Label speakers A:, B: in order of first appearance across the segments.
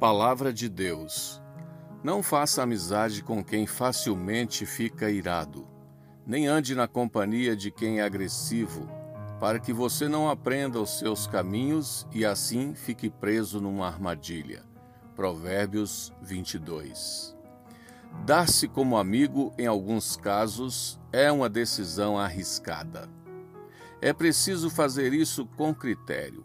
A: Palavra de Deus. Não faça amizade com quem facilmente fica irado, nem ande na companhia de quem é agressivo, para que você não aprenda os seus caminhos e assim fique preso numa armadilha. Provérbios 22. Dar-se como amigo, em alguns casos, é uma decisão arriscada. É preciso fazer isso com critério.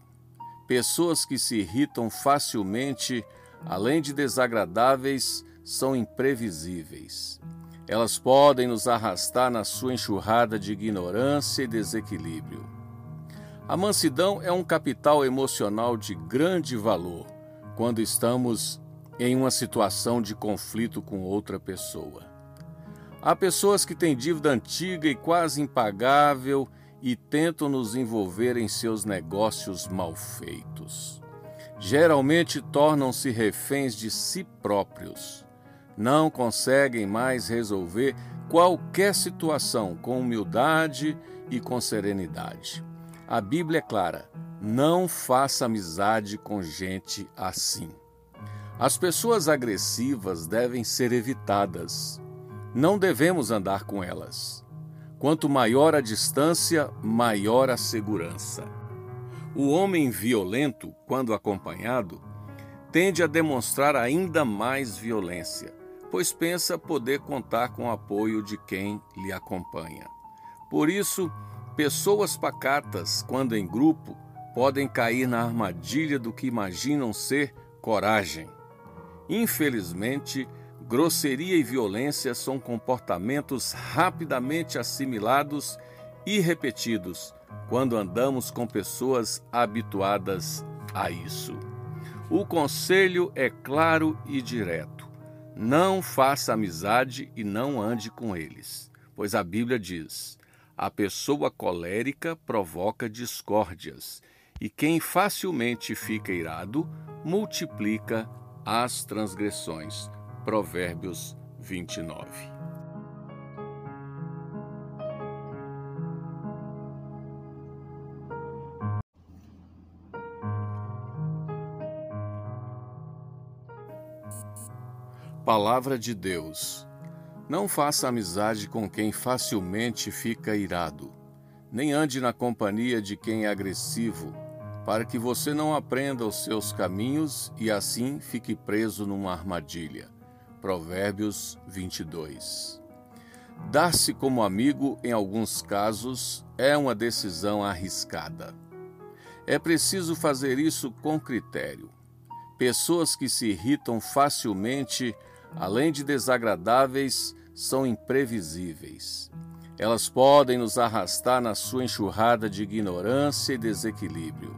A: Pessoas que se irritam facilmente além de desagradáveis, são imprevisíveis. Elas podem nos arrastar na sua enxurrada de ignorância e desequilíbrio. A mansidão é um capital emocional de grande valor quando estamos em uma situação de conflito com outra pessoa. Há pessoas que têm dívida antiga e quase impagável e tentam nos envolver em seus negócios mal feitos geralmente tornam-se reféns de si próprios. Não conseguem mais resolver qualquer situação com humildade e com serenidade. A Bíblia é clara: não faça amizade com gente assim. As pessoas agressivas devem ser evitadas. Não devemos andar com elas. Quanto maior a distância, maior a segurança. O homem violento, quando acompanhado, tende a demonstrar ainda mais violência, pois pensa poder contar com o apoio de quem lhe acompanha. Por isso, pessoas pacatas, quando em grupo, podem cair na armadilha do que imaginam ser coragem. Infelizmente, grosseria e violência são comportamentos rapidamente assimilados e repetidos quando andamos com pessoas habituadas a isso. O conselho é claro e direto: não faça amizade e não ande com eles, pois a Bíblia diz: a pessoa colérica provoca discórdias, e quem facilmente fica irado multiplica as transgressões. Provérbios 29. Palavra de Deus. Não faça amizade com quem facilmente fica irado, nem ande na companhia de quem é agressivo, para que você não aprenda os seus caminhos e assim fique preso numa armadilha. Provérbios 22. Dar-se como amigo, em alguns casos, é uma decisão arriscada. É preciso fazer isso com critério. Pessoas que se irritam facilmente além de desagradáveis, são imprevisíveis. Elas podem nos arrastar na sua enxurrada de ignorância e desequilíbrio.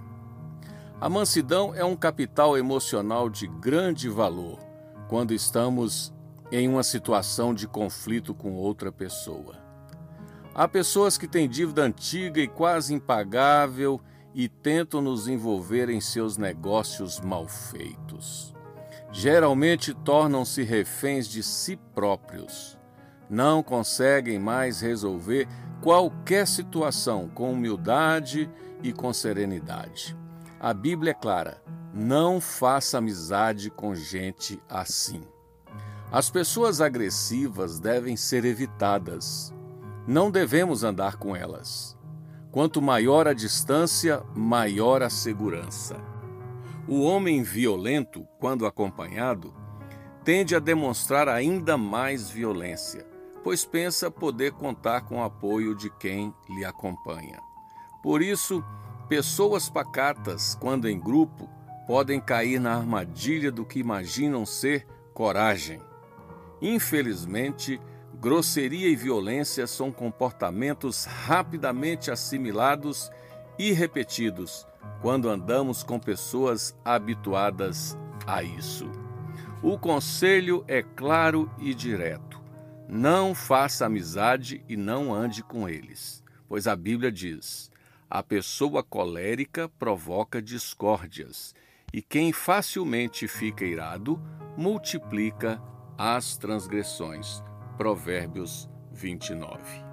A: A mansidão é um capital emocional de grande valor quando estamos em uma situação de conflito com outra pessoa. Há pessoas que têm dívida antiga e quase impagável e tentam nos envolver em seus negócios mal feitos geralmente tornam-se reféns de si próprios. Não conseguem mais resolver qualquer situação com humildade e com serenidade. A Bíblia é clara: não faça amizade com gente assim. As pessoas agressivas devem ser evitadas. Não devemos andar com elas. Quanto maior a distância, maior a segurança. O homem violento, quando acompanhado, tende a demonstrar ainda mais violência, pois pensa poder contar com o apoio de quem lhe acompanha. Por isso, pessoas pacatas, quando em grupo, podem cair na armadilha do que imaginam ser coragem. Infelizmente, grosseria e violência são comportamentos rapidamente assimilados e repetidos quando andamos com pessoas habituadas a isso. O conselho é claro e direto: não faça amizade e não ande com eles, pois a Bíblia diz: a pessoa colérica provoca discórdias, e quem facilmente fica irado multiplica as transgressões. Provérbios 29.